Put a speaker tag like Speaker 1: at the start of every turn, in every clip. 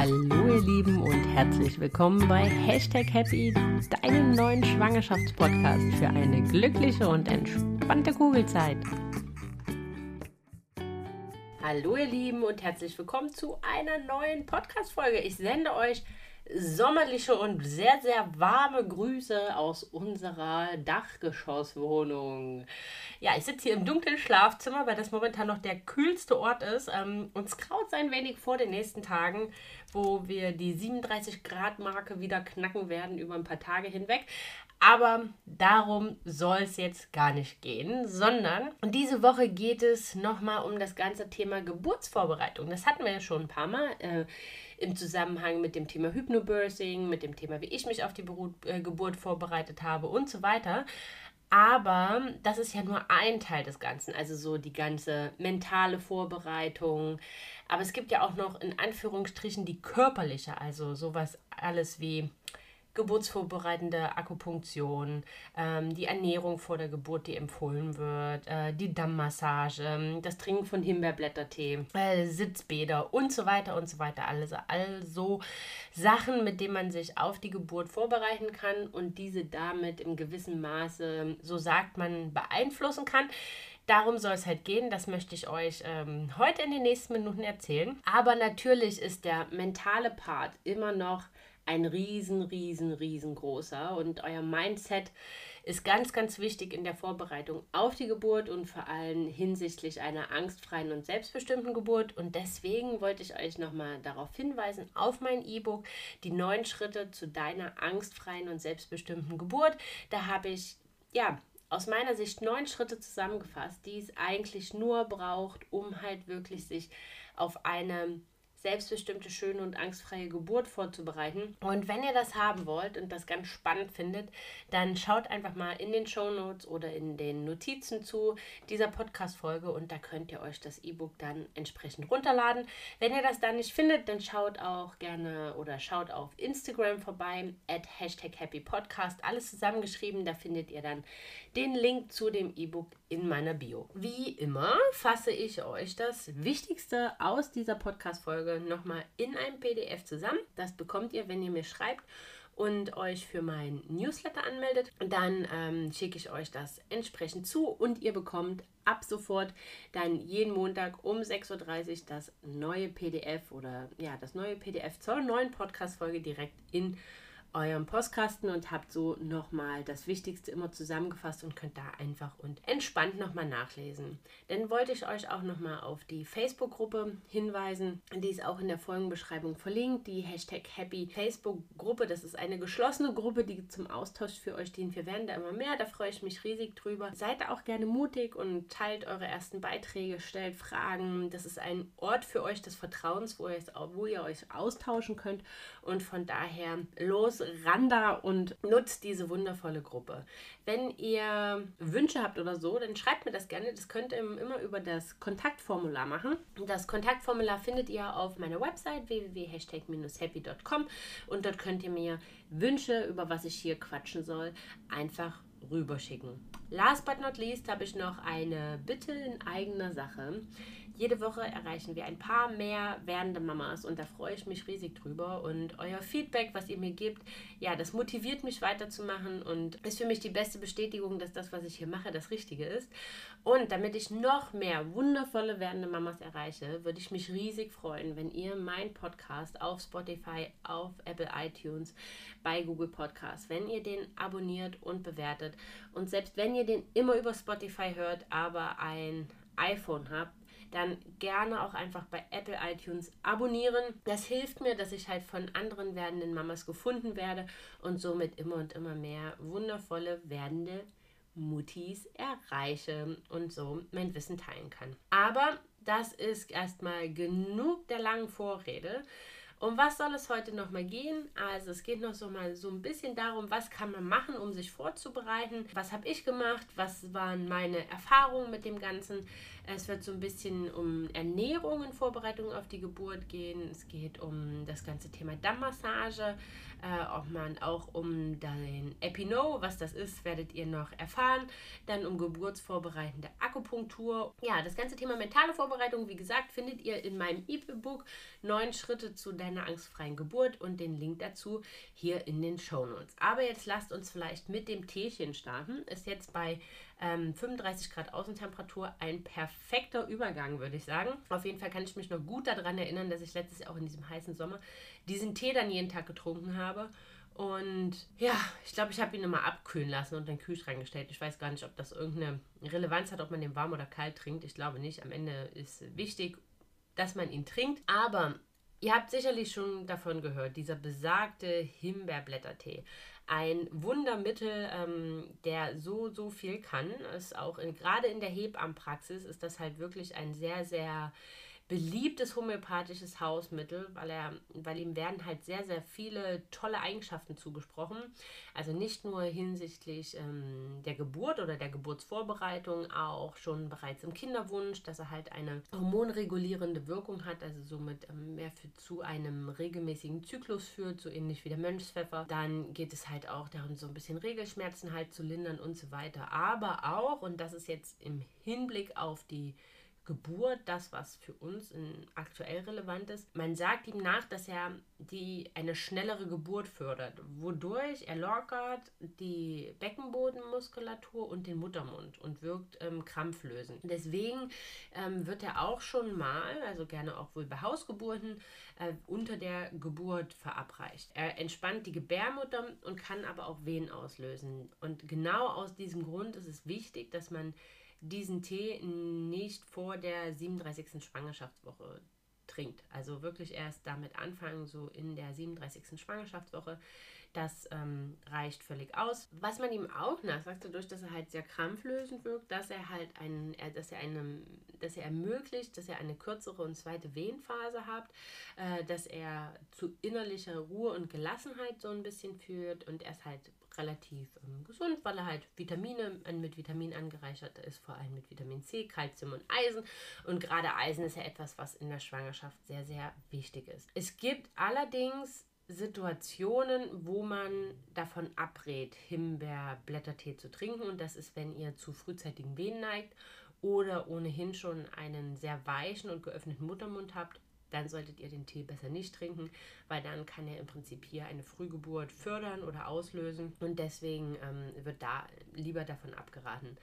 Speaker 1: Hallo ihr Lieben und herzlich willkommen bei Hashtag Happy, deinem neuen Schwangerschaftspodcast für eine glückliche und entspannte Kugelzeit. Hallo ihr Lieben und herzlich willkommen zu einer neuen Podcast-Folge. Ich sende euch sommerliche und sehr, sehr warme Grüße aus unserer Dachgeschosswohnung. Ja, ich sitze hier im dunklen Schlafzimmer, weil das momentan noch der kühlste Ort ist. Ähm, uns kraut ein wenig vor den nächsten Tagen, wo wir die 37 Grad Marke wieder knacken werden über ein paar Tage hinweg. Aber darum soll es jetzt gar nicht gehen, sondern diese Woche geht es nochmal um das ganze Thema Geburtsvorbereitung. Das hatten wir ja schon ein paar Mal. Äh, im Zusammenhang mit dem Thema Hypnobirthing, mit dem Thema, wie ich mich auf die Beru äh, Geburt vorbereitet habe und so weiter. Aber das ist ja nur ein Teil des Ganzen, also so die ganze mentale Vorbereitung. Aber es gibt ja auch noch in Anführungsstrichen die körperliche, also sowas alles wie geburtsvorbereitende Akupunktion, ähm, die Ernährung vor der Geburt, die empfohlen wird, äh, die Dammmassage, das Trinken von Himbeerblättertee, äh, Sitzbäder und so weiter und so weiter. Also, also Sachen, mit denen man sich auf die Geburt vorbereiten kann und diese damit im gewissen Maße, so sagt man, beeinflussen kann. Darum soll es halt gehen. Das möchte ich euch ähm, heute in den nächsten Minuten erzählen. Aber natürlich ist der mentale Part immer noch ein riesen, riesen, riesengroßer. Und euer Mindset ist ganz, ganz wichtig in der Vorbereitung auf die Geburt und vor allem hinsichtlich einer angstfreien und selbstbestimmten Geburt. Und deswegen wollte ich euch nochmal darauf hinweisen, auf mein E-Book, die neun Schritte zu deiner angstfreien und selbstbestimmten Geburt. Da habe ich, ja, aus meiner Sicht neun Schritte zusammengefasst, die es eigentlich nur braucht, um halt wirklich sich auf eine selbstbestimmte, schöne und angstfreie Geburt vorzubereiten. Und wenn ihr das haben wollt und das ganz spannend findet, dann schaut einfach mal in den Show Notes oder in den Notizen zu dieser Podcast-Folge und da könnt ihr euch das E-Book dann entsprechend runterladen. Wenn ihr das dann nicht findet, dann schaut auch gerne oder schaut auf Instagram vorbei, at Hashtag Happy Podcast, alles zusammengeschrieben. Da findet ihr dann den Link zu dem E-Book in meiner Bio. Wie immer fasse ich euch das Wichtigste aus dieser Podcast-Folge nochmal in einem PDF zusammen. Das bekommt ihr, wenn ihr mir schreibt und euch für mein Newsletter anmeldet. Dann ähm, schicke ich euch das entsprechend zu und ihr bekommt ab sofort dann jeden Montag um 6.30 Uhr das neue PDF oder ja, das neue PDF zur neuen Podcast-Folge direkt in eurem Postkasten und habt so nochmal das Wichtigste immer zusammengefasst und könnt da einfach und entspannt nochmal nachlesen. Dann wollte ich euch auch nochmal auf die Facebook-Gruppe hinweisen. Die ist auch in der Folgenbeschreibung verlinkt. Die Hashtag Happy Facebook-Gruppe. Das ist eine geschlossene Gruppe, die zum Austausch für euch dient. Wir werden da immer mehr. Da freue ich mich riesig drüber. Seid auch gerne mutig und teilt eure ersten Beiträge, stellt Fragen. Das ist ein Ort für euch des Vertrauens, wo ihr, wo ihr euch austauschen könnt. Und von daher los ran da und nutzt diese wundervolle Gruppe. Wenn ihr Wünsche habt oder so, dann schreibt mir das gerne. Das könnt ihr immer über das Kontaktformular machen. Das Kontaktformular findet ihr auf meiner Website www.hashtag-happy.com und dort könnt ihr mir Wünsche, über was ich hier quatschen soll, einfach rüberschicken. Last but not least habe ich noch eine Bitte in eigener Sache. Jede Woche erreichen wir ein paar mehr werdende Mamas und da freue ich mich riesig drüber. Und euer Feedback, was ihr mir gebt, ja, das motiviert mich weiterzumachen und ist für mich die beste Bestätigung, dass das, was ich hier mache, das Richtige ist. Und damit ich noch mehr wundervolle werdende Mamas erreiche, würde ich mich riesig freuen, wenn ihr meinen Podcast auf Spotify, auf Apple iTunes, bei Google Podcasts, wenn ihr den abonniert und bewertet. Und selbst wenn ihr den immer über Spotify hört, aber ein iPhone habt, dann gerne auch einfach bei Apple iTunes abonnieren. Das hilft mir, dass ich halt von anderen werdenden Mamas gefunden werde und somit immer und immer mehr wundervolle werdende Muttis erreiche und so mein Wissen teilen kann. Aber das ist erstmal genug der langen Vorrede. Um was soll es heute nochmal gehen? Also es geht noch so mal so ein bisschen darum, was kann man machen, um sich vorzubereiten. Was habe ich gemacht? Was waren meine Erfahrungen mit dem Ganzen? Es wird so ein bisschen um Ernährung in Vorbereitung auf die Geburt gehen. Es geht um das ganze Thema Dammmassage, äh, ob man auch um den Epino, was das ist, werdet ihr noch erfahren. Dann um geburtsvorbereitende Akupunktur. Ja, das ganze Thema mentale Vorbereitung, wie gesagt, findet ihr in meinem E-Book Neun Schritte zu deiner einer angstfreien Geburt und den Link dazu hier in den Show Notes. Aber jetzt lasst uns vielleicht mit dem Teechen starten. Ist jetzt bei ähm, 35 Grad Außentemperatur ein perfekter Übergang, würde ich sagen. Auf jeden Fall kann ich mich noch gut daran erinnern, dass ich letztes Jahr auch in diesem heißen Sommer diesen Tee dann jeden Tag getrunken habe. Und ja, ich glaube, ich habe ihn immer abkühlen lassen und in den Kühlschrank gestellt. Ich weiß gar nicht, ob das irgendeine Relevanz hat, ob man den warm oder kalt trinkt. Ich glaube nicht. Am Ende ist wichtig, dass man ihn trinkt. Aber ihr habt sicherlich schon davon gehört, dieser besagte Himbeerblättertee. Ein Wundermittel, ähm, der so, so viel kann. Ist auch in, gerade in der Hebammenpraxis ist das halt wirklich ein sehr, sehr beliebtes homöopathisches Hausmittel, weil, er, weil ihm werden halt sehr, sehr viele tolle Eigenschaften zugesprochen. Also nicht nur hinsichtlich ähm, der Geburt oder der Geburtsvorbereitung, auch schon bereits im Kinderwunsch, dass er halt eine hormonregulierende Wirkung hat, also somit ähm, mehr für, zu einem regelmäßigen Zyklus führt, so ähnlich wie der Mönchspfeffer. Dann geht es halt auch darum, so ein bisschen Regelschmerzen halt zu lindern und so weiter. Aber auch, und das ist jetzt im Hinblick auf die Geburt das, was für uns aktuell relevant ist. Man sagt ihm nach, dass er die, eine schnellere Geburt fördert, wodurch er lockert die Beckenbodenmuskulatur und den Muttermund und wirkt ähm, krampflösend. Deswegen ähm, wird er auch schon mal, also gerne auch wohl bei Hausgeburten, äh, unter der Geburt verabreicht. Er entspannt die Gebärmutter und kann aber auch Wehen auslösen. Und genau aus diesem Grund ist es wichtig, dass man diesen Tee nicht vor der 37. Schwangerschaftswoche trinkt. Also wirklich erst damit anfangen, so in der 37. Schwangerschaftswoche. Das ähm, reicht völlig aus. Was man ihm auch nachsagt, dadurch, dass er halt sehr krampflösend wirkt, dass er halt einen, dass er einem, dass er ermöglicht, dass er eine kürzere und zweite Wehenphase hat, äh, dass er zu innerlicher Ruhe und Gelassenheit so ein bisschen führt und er ist halt relativ ähm, gesund, weil er halt Vitamine äh, mit Vitamin angereichert ist, vor allem mit Vitamin C, Kalzium und Eisen. Und gerade Eisen ist ja etwas, was in der Schwangerschaft sehr, sehr wichtig ist. Es gibt allerdings Situationen, wo man davon abrät, Himbeerblättertee zu trinken. Und das ist, wenn ihr zu frühzeitigen Wehen neigt oder ohnehin schon einen sehr weichen und geöffneten Muttermund habt dann solltet ihr den Tee besser nicht trinken, weil dann kann er im Prinzip hier eine Frühgeburt fördern oder auslösen und deswegen ähm, wird da lieber davon abgeraten.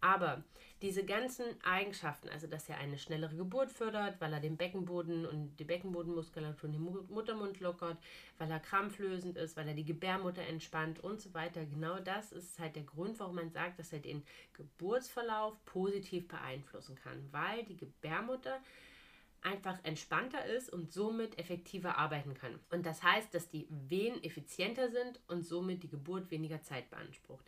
Speaker 1: Aber diese ganzen Eigenschaften, also dass er eine schnellere Geburt fördert, weil er den Beckenboden und die Beckenbodenmuskulatur und den Muttermund lockert, weil er krampflösend ist, weil er die Gebärmutter entspannt und so weiter. Genau das ist halt der Grund, warum man sagt, dass er den Geburtsverlauf positiv beeinflussen kann, weil die Gebärmutter einfach entspannter ist und somit effektiver arbeiten kann. Und das heißt, dass die Wehen effizienter sind und somit die Geburt weniger Zeit beansprucht.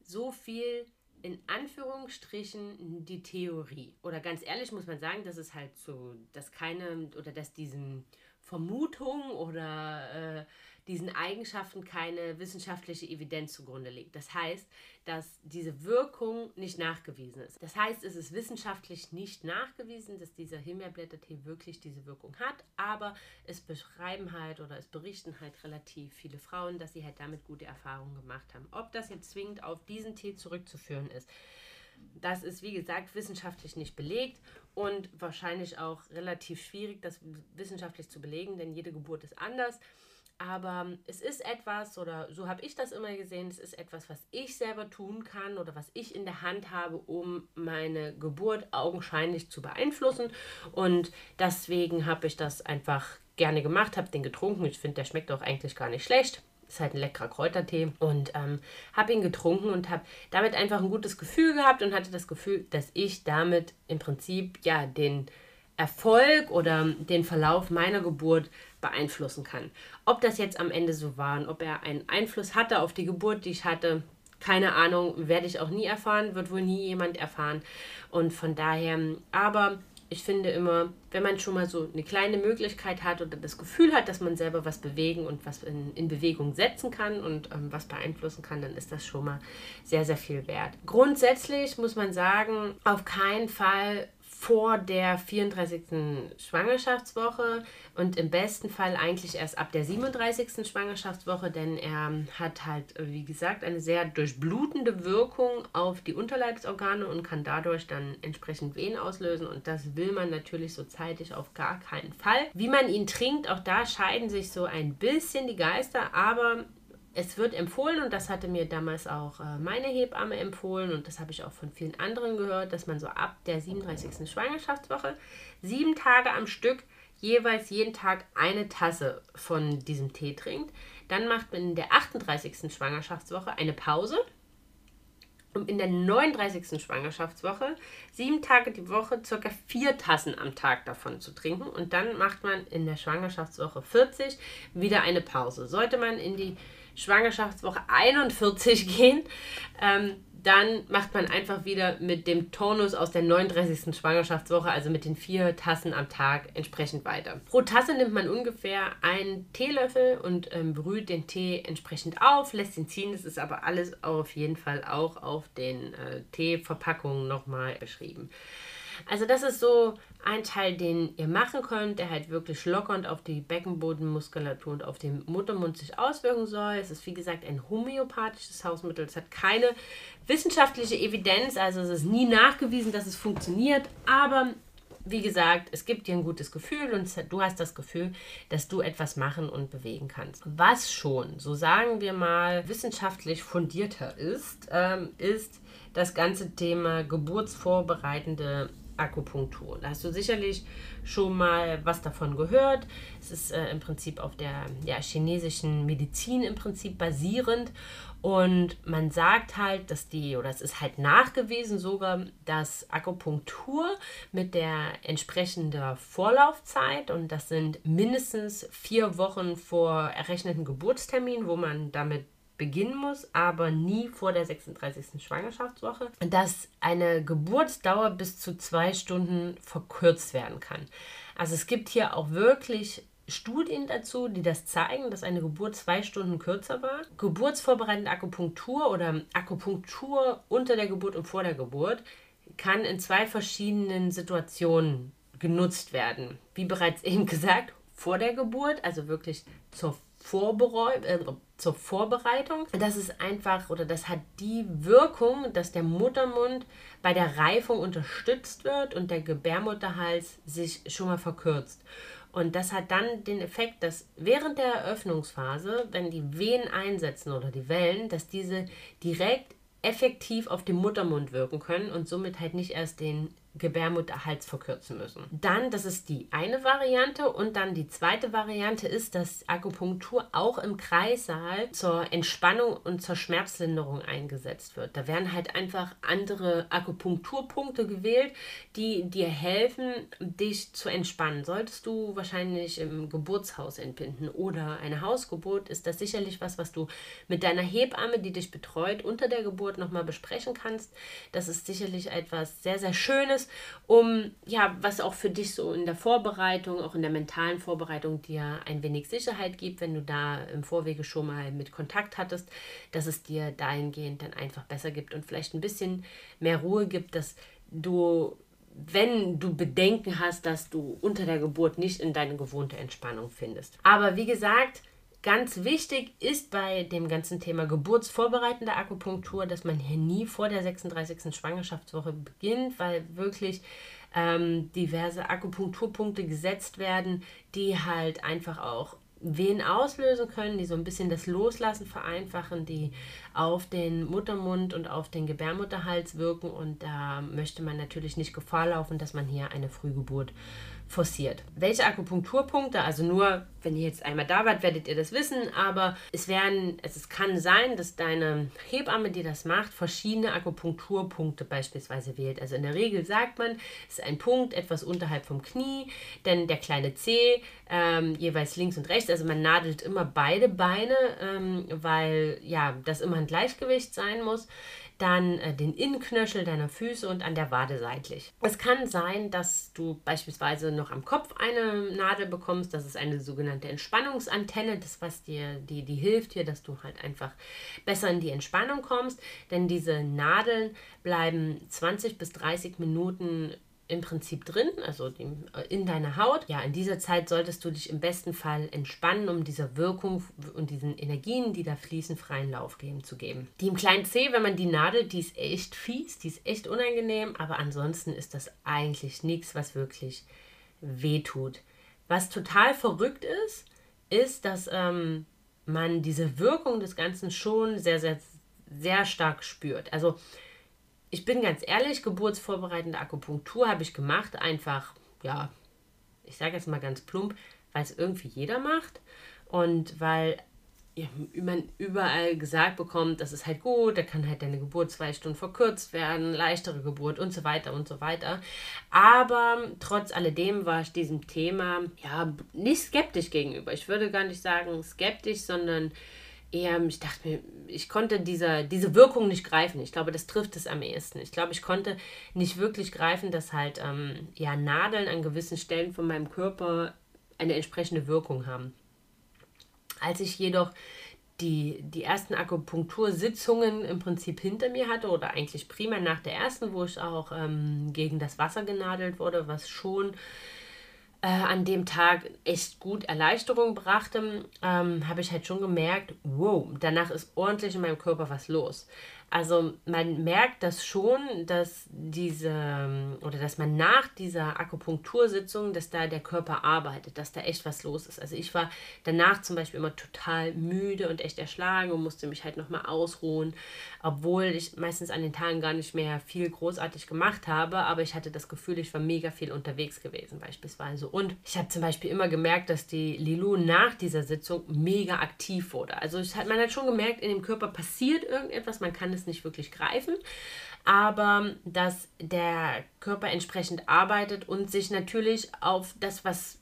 Speaker 1: So viel in Anführungsstrichen die Theorie. Oder ganz ehrlich muss man sagen, dass es halt so, dass keine oder dass diesen Vermutungen oder äh, diesen Eigenschaften keine wissenschaftliche Evidenz zugrunde liegt. Das heißt, dass diese Wirkung nicht nachgewiesen ist. Das heißt, es ist wissenschaftlich nicht nachgewiesen, dass dieser Himbeerblättertee wirklich diese Wirkung hat, aber es beschreiben halt oder es berichten halt relativ viele Frauen, dass sie halt damit gute Erfahrungen gemacht haben. Ob das jetzt zwingend auf diesen Tee zurückzuführen ist, das ist, wie gesagt, wissenschaftlich nicht belegt und wahrscheinlich auch relativ schwierig, das wissenschaftlich zu belegen, denn jede Geburt ist anders. Aber es ist etwas, oder so habe ich das immer gesehen, es ist etwas, was ich selber tun kann oder was ich in der Hand habe, um meine Geburt augenscheinlich zu beeinflussen. Und deswegen habe ich das einfach gerne gemacht, habe den getrunken. Ich finde, der schmeckt auch eigentlich gar nicht schlecht. Ist halt ein leckerer Kräutertee. Und ähm, habe ihn getrunken und habe damit einfach ein gutes Gefühl gehabt und hatte das Gefühl, dass ich damit im Prinzip ja den Erfolg oder den Verlauf meiner Geburt beeinflussen kann. Ob das jetzt am Ende so war und ob er einen Einfluss hatte auf die Geburt, die ich hatte, keine Ahnung, werde ich auch nie erfahren, wird wohl nie jemand erfahren. Und von daher, aber ich finde immer, wenn man schon mal so eine kleine Möglichkeit hat oder das Gefühl hat, dass man selber was bewegen und was in, in Bewegung setzen kann und ähm, was beeinflussen kann, dann ist das schon mal sehr, sehr viel wert. Grundsätzlich muss man sagen, auf keinen Fall vor der 34. Schwangerschaftswoche und im besten Fall eigentlich erst ab der 37. Schwangerschaftswoche, denn er hat halt, wie gesagt, eine sehr durchblutende Wirkung auf die Unterleibsorgane und kann dadurch dann entsprechend Wehen auslösen und das will man natürlich so zeitig auf gar keinen Fall. Wie man ihn trinkt, auch da scheiden sich so ein bisschen die Geister, aber es wird empfohlen, und das hatte mir damals auch äh, meine Hebamme empfohlen, und das habe ich auch von vielen anderen gehört, dass man so ab der 37. Schwangerschaftswoche sieben Tage am Stück jeweils jeden Tag eine Tasse von diesem Tee trinkt. Dann macht man in der 38. Schwangerschaftswoche eine Pause. Um in der 39. Schwangerschaftswoche sieben Tage die Woche circa vier Tassen am Tag davon zu trinken. Und dann macht man in der Schwangerschaftswoche 40 wieder eine Pause. Sollte man in die Schwangerschaftswoche 41 gehen, ähm, dann macht man einfach wieder mit dem Turnus aus der 39. Schwangerschaftswoche, also mit den vier Tassen am Tag, entsprechend weiter. Pro Tasse nimmt man ungefähr einen Teelöffel und ähm, brüht den Tee entsprechend auf, lässt ihn ziehen. Das ist aber alles auf jeden Fall auch auf den äh, Teeverpackungen nochmal beschrieben. Also das ist so ein Teil, den ihr machen könnt, der halt wirklich lockernd auf die Beckenbodenmuskulatur und auf den Muttermund sich auswirken soll. Es ist wie gesagt ein homöopathisches Hausmittel. Es hat keine wissenschaftliche Evidenz, also es ist nie nachgewiesen, dass es funktioniert, aber wie gesagt, es gibt dir ein gutes Gefühl und du hast das Gefühl, dass du etwas machen und bewegen kannst. Was schon, so sagen wir mal, wissenschaftlich fundierter ist, ähm, ist das ganze Thema geburtsvorbereitende Akupunktur. Da hast du sicherlich schon mal was davon gehört. Es ist äh, im Prinzip auf der ja, chinesischen Medizin im Prinzip basierend. Und man sagt halt, dass die, oder es ist halt nachgewiesen sogar, dass Akupunktur mit der entsprechenden Vorlaufzeit, und das sind mindestens vier Wochen vor errechneten Geburtstermin, wo man damit beginnen muss, aber nie vor der 36. Schwangerschaftswoche, dass eine Geburtsdauer bis zu zwei Stunden verkürzt werden kann. Also es gibt hier auch wirklich Studien dazu, die das zeigen, dass eine Geburt zwei Stunden kürzer war. Geburtsvorbereitende Akupunktur oder Akupunktur unter der Geburt und vor der Geburt kann in zwei verschiedenen Situationen genutzt werden. Wie bereits eben gesagt, vor der Geburt, also wirklich zur Vorbereu äh, zur Vorbereitung. Das ist einfach oder das hat die Wirkung, dass der Muttermund bei der Reifung unterstützt wird und der Gebärmutterhals sich schon mal verkürzt. Und das hat dann den Effekt, dass während der Eröffnungsphase, wenn die Wehen einsetzen oder die Wellen, dass diese direkt effektiv auf den Muttermund wirken können und somit halt nicht erst den Gebärmutterhals verkürzen müssen. Dann, das ist die eine Variante und dann die zweite Variante ist, dass Akupunktur auch im Kreissaal zur Entspannung und zur Schmerzlinderung eingesetzt wird. Da werden halt einfach andere Akupunkturpunkte gewählt, die dir helfen, dich zu entspannen. Solltest du wahrscheinlich im Geburtshaus entbinden oder eine Hausgeburt, ist das sicherlich was, was du mit deiner Hebamme, die dich betreut, unter der Geburt nochmal besprechen kannst. Das ist sicherlich etwas sehr, sehr Schönes um ja, was auch für dich so in der Vorbereitung, auch in der mentalen Vorbereitung dir ein wenig Sicherheit gibt, wenn du da im Vorwege schon mal mit Kontakt hattest, dass es dir dahingehend dann einfach besser gibt und vielleicht ein bisschen mehr Ruhe gibt, dass du wenn du Bedenken hast, dass du unter der Geburt nicht in deine gewohnte Entspannung findest. Aber wie gesagt, Ganz wichtig ist bei dem ganzen Thema geburtsvorbereitende Akupunktur, dass man hier nie vor der 36. Schwangerschaftswoche beginnt, weil wirklich ähm, diverse Akupunkturpunkte gesetzt werden, die halt einfach auch Wehen auslösen können, die so ein bisschen das Loslassen vereinfachen, die auf den Muttermund und auf den Gebärmutterhals wirken. Und da möchte man natürlich nicht Gefahr laufen, dass man hier eine Frühgeburt forciert. Welche Akupunkturpunkte, also nur, wenn ihr jetzt einmal da wart, werdet ihr das wissen, aber es werden, es kann sein, dass deine Hebamme, die das macht, verschiedene Akupunkturpunkte beispielsweise wählt. Also in der Regel sagt man, es ist ein Punkt etwas unterhalb vom Knie, denn der kleine C ähm, jeweils links und rechts, also man nadelt immer beide Beine, ähm, weil ja, das immer ein Gleichgewicht sein muss dann äh, den Innenknöchel deiner Füße und an der Wade seitlich. Es kann sein, dass du beispielsweise noch am Kopf eine Nadel bekommst. Das ist eine sogenannte Entspannungsantenne, das was dir die, die hilft dir, dass du halt einfach besser in die Entspannung kommst. Denn diese Nadeln bleiben 20 bis 30 Minuten im Prinzip drin, also in deiner Haut. Ja, in dieser Zeit solltest du dich im besten Fall entspannen, um dieser Wirkung und diesen Energien, die da fließen, freien Lauf geben, zu geben. Die im kleinen C, wenn man die nadelt, die ist echt fies, die ist echt unangenehm, aber ansonsten ist das eigentlich nichts, was wirklich wehtut. Was total verrückt ist, ist, dass ähm, man diese Wirkung des Ganzen schon sehr, sehr, sehr stark spürt. Also ich bin ganz ehrlich, geburtsvorbereitende Akupunktur habe ich gemacht, einfach, ja, ich sage jetzt mal ganz plump, weil es irgendwie jeder macht und weil ja, man überall gesagt bekommt, das ist halt gut, da kann halt deine Geburt zwei Stunden verkürzt werden, leichtere Geburt und so weiter und so weiter. Aber trotz alledem war ich diesem Thema ja nicht skeptisch gegenüber. Ich würde gar nicht sagen skeptisch, sondern eher, ich dachte mir, ich konnte diese, diese Wirkung nicht greifen. Ich glaube, das trifft es am ehesten. Ich glaube, ich konnte nicht wirklich greifen, dass halt ähm, ja, Nadeln an gewissen Stellen von meinem Körper eine entsprechende Wirkung haben. Als ich jedoch die, die ersten Akupunktursitzungen im Prinzip hinter mir hatte oder eigentlich prima nach der ersten, wo ich auch ähm, gegen das Wasser genadelt wurde, was schon äh, an dem Tag echt gut Erleichterung brachte, ähm, habe ich halt schon gemerkt, wow, danach ist ordentlich in meinem Körper was los. Also man merkt das schon, dass diese oder dass man nach dieser Akupunktursitzung, dass da der Körper arbeitet, dass da echt was los ist. Also ich war danach zum Beispiel immer total müde und echt erschlagen und musste mich halt nochmal ausruhen, obwohl ich meistens an den Tagen gar nicht mehr viel großartig gemacht habe, aber ich hatte das Gefühl, ich war mega viel unterwegs gewesen beispielsweise. Und ich habe zum Beispiel immer gemerkt, dass die Lilu nach dieser Sitzung mega aktiv wurde. Also hat, man hat schon gemerkt, in dem Körper passiert irgendetwas, man kann es nicht wirklich greifen, aber dass der Körper entsprechend arbeitet und sich natürlich auf das, was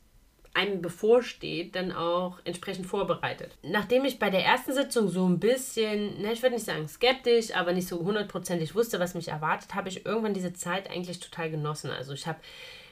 Speaker 1: einem bevorsteht, dann auch entsprechend vorbereitet. Nachdem ich bei der ersten Sitzung so ein bisschen, ne, ich würde nicht sagen skeptisch, aber nicht so hundertprozentig wusste, was mich erwartet, habe ich irgendwann diese Zeit eigentlich total genossen. Also ich habe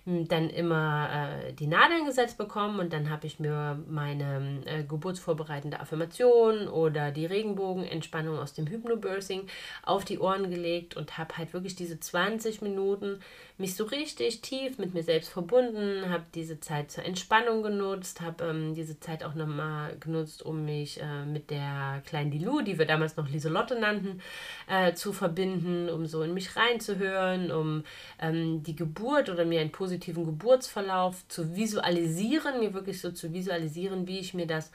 Speaker 1: dann immer äh, die Nadeln gesetzt bekommen und dann habe ich mir meine äh, geburtsvorbereitende Affirmation oder die Regenbogenentspannung aus dem Hypnobirthing auf die Ohren gelegt und habe halt wirklich diese 20 Minuten mich so richtig tief mit mir selbst verbunden, habe diese Zeit zur Entspannung genutzt, habe ähm, diese Zeit auch nochmal genutzt, um mich äh, mit der kleinen Dilu, die wir damals noch Lieselotte nannten, äh, zu verbinden, um so in mich reinzuhören, um ähm, die Geburt oder mir ein positives positiven Geburtsverlauf zu visualisieren, mir wirklich so zu visualisieren, wie ich mir das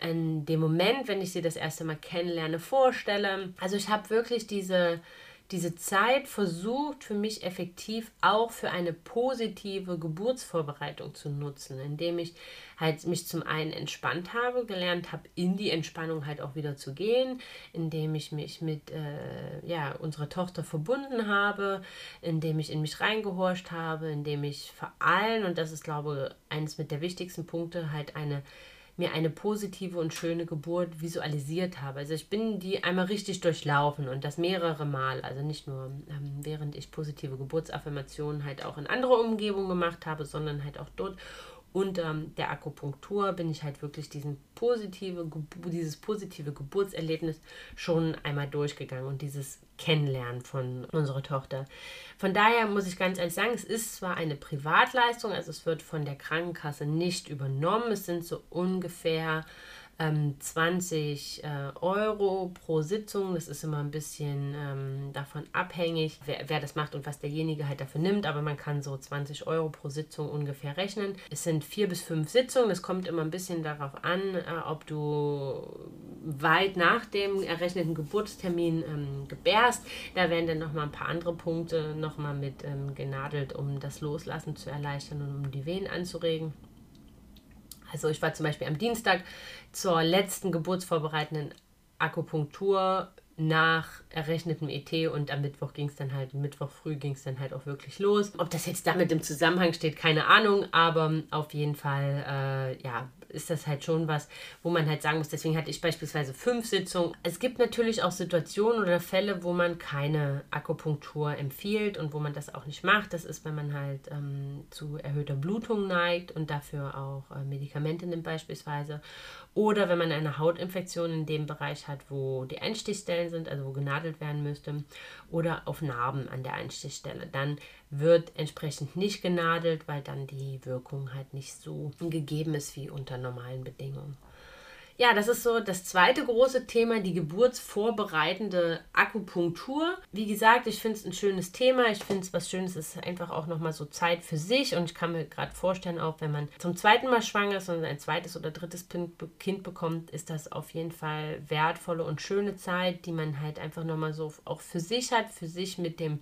Speaker 1: in dem Moment, wenn ich sie das erste Mal kennenlerne, vorstelle. Also ich habe wirklich diese diese Zeit versucht für mich effektiv auch für eine positive Geburtsvorbereitung zu nutzen, indem ich halt mich zum einen entspannt habe, gelernt habe, in die Entspannung halt auch wieder zu gehen, indem ich mich mit äh, ja, unserer Tochter verbunden habe, indem ich in mich reingehorcht habe, indem ich vor allem, und das ist glaube ich eines mit der wichtigsten Punkte, halt eine mir eine positive und schöne Geburt visualisiert habe. Also ich bin die einmal richtig durchlaufen und das mehrere Mal. Also nicht nur ähm, während ich positive Geburtsaffirmationen halt auch in andere Umgebungen gemacht habe, sondern halt auch dort unter ähm, der Akupunktur bin ich halt wirklich diesen positive, dieses positive Geburtserlebnis schon einmal durchgegangen und dieses Kennenlernen von unserer Tochter. Von daher muss ich ganz ehrlich sagen, es ist zwar eine Privatleistung, also es wird von der Krankenkasse nicht übernommen, es sind so ungefähr 20 ähm, äh, Euro pro Sitzung. Das ist immer ein bisschen ähm, davon abhängig, wer, wer, das macht und was derjenige halt dafür nimmt. Aber man kann so 20 Euro pro Sitzung ungefähr rechnen. Es sind vier bis fünf Sitzungen. Es kommt immer ein bisschen darauf an, äh, ob du weit nach dem errechneten Geburtstermin ähm, gebärst. Da werden dann nochmal ein paar andere Punkte nochmal mit ähm, genadelt, um das Loslassen zu erleichtern und um die Wehen anzuregen. Also ich war zum Beispiel am Dienstag zur letzten geburtsvorbereitenden Akupunktur nach errechnetem ET und am Mittwoch ging es dann halt, Mittwoch früh ging es dann halt auch wirklich los. Ob das jetzt damit im Zusammenhang steht, keine Ahnung, aber auf jeden Fall, äh, ja, ist das halt schon was, wo man halt sagen muss, deswegen hatte ich beispielsweise fünf Sitzungen. Es gibt natürlich auch Situationen oder Fälle, wo man keine Akupunktur empfiehlt und wo man das auch nicht macht. Das ist, wenn man halt ähm, zu erhöhter Blutung neigt und dafür auch äh, Medikamente nimmt beispielsweise. Oder wenn man eine Hautinfektion in dem Bereich hat, wo die Einstichstellen sind, also wo genadelt werden müsste, oder auf Narben an der Einstichstelle. Dann wird entsprechend nicht genadelt, weil dann die Wirkung halt nicht so gegeben ist wie unter normalen Bedingungen. Ja, das ist so das zweite große Thema, die geburtsvorbereitende Akupunktur. Wie gesagt, ich finde es ein schönes Thema. Ich finde es was Schönes, es ist einfach auch nochmal so Zeit für sich. Und ich kann mir gerade vorstellen, auch wenn man zum zweiten Mal schwanger ist und ein zweites oder drittes Kind bekommt, ist das auf jeden Fall wertvolle und schöne Zeit, die man halt einfach nochmal so auch für sich hat, für sich mit dem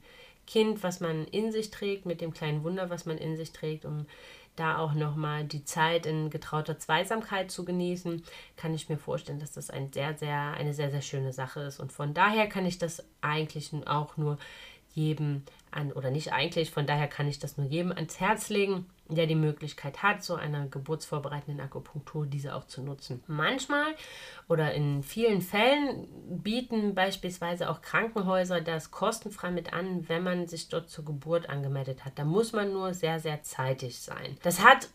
Speaker 1: Kind, was man in sich trägt, mit dem kleinen Wunder, was man in sich trägt, um da auch nochmal die Zeit in getrauter Zweisamkeit zu genießen, kann ich mir vorstellen, dass das ein sehr, sehr, eine sehr, sehr schöne Sache ist. Und von daher kann ich das eigentlich auch nur jedem an, oder nicht eigentlich, von daher kann ich das nur jedem ans Herz legen, der die Möglichkeit hat, so eine geburtsvorbereitende Akupunktur diese auch zu nutzen. Manchmal oder in vielen Fällen bieten beispielsweise auch Krankenhäuser das kostenfrei mit an, wenn man sich dort zur Geburt angemeldet hat. Da muss man nur sehr, sehr zeitig sein. Das hat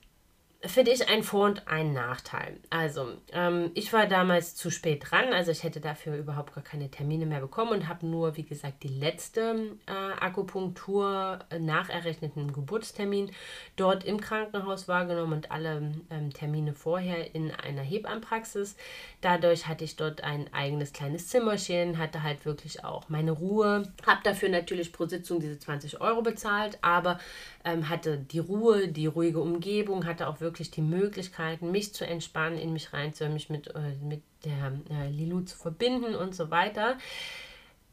Speaker 1: finde ich ein Vor- und ein Nachteil. Also, ähm, ich war damals zu spät dran, also ich hätte dafür überhaupt gar keine Termine mehr bekommen und habe nur, wie gesagt, die letzte äh, Akupunktur äh, nach errechneten Geburtstermin dort im Krankenhaus wahrgenommen und alle ähm, Termine vorher in einer Hebammenpraxis. Dadurch hatte ich dort ein eigenes kleines Zimmerchen, hatte halt wirklich auch meine Ruhe, habe dafür natürlich pro Sitzung diese 20 Euro bezahlt, aber ähm, hatte die Ruhe, die ruhige Umgebung, hatte auch wirklich die Möglichkeiten, mich zu entspannen, in mich reinzuhören, mich mit, äh, mit der äh, Lilu zu verbinden und so weiter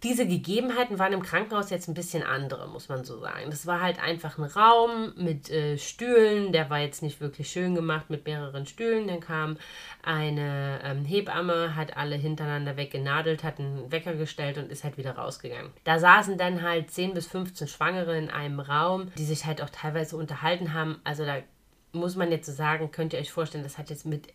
Speaker 1: diese Gegebenheiten waren im Krankenhaus jetzt ein bisschen andere, muss man so sagen. Das war halt einfach ein Raum mit äh, Stühlen, der war jetzt nicht wirklich schön gemacht mit mehreren Stühlen. Dann kam eine ähm, Hebamme, hat alle hintereinander weggenadelt, hat einen Wecker gestellt und ist halt wieder rausgegangen. Da saßen dann halt 10 bis 15 Schwangere in einem Raum, die sich halt auch teilweise unterhalten haben. Also da muss man jetzt so sagen, könnt ihr euch vorstellen, das hat jetzt mit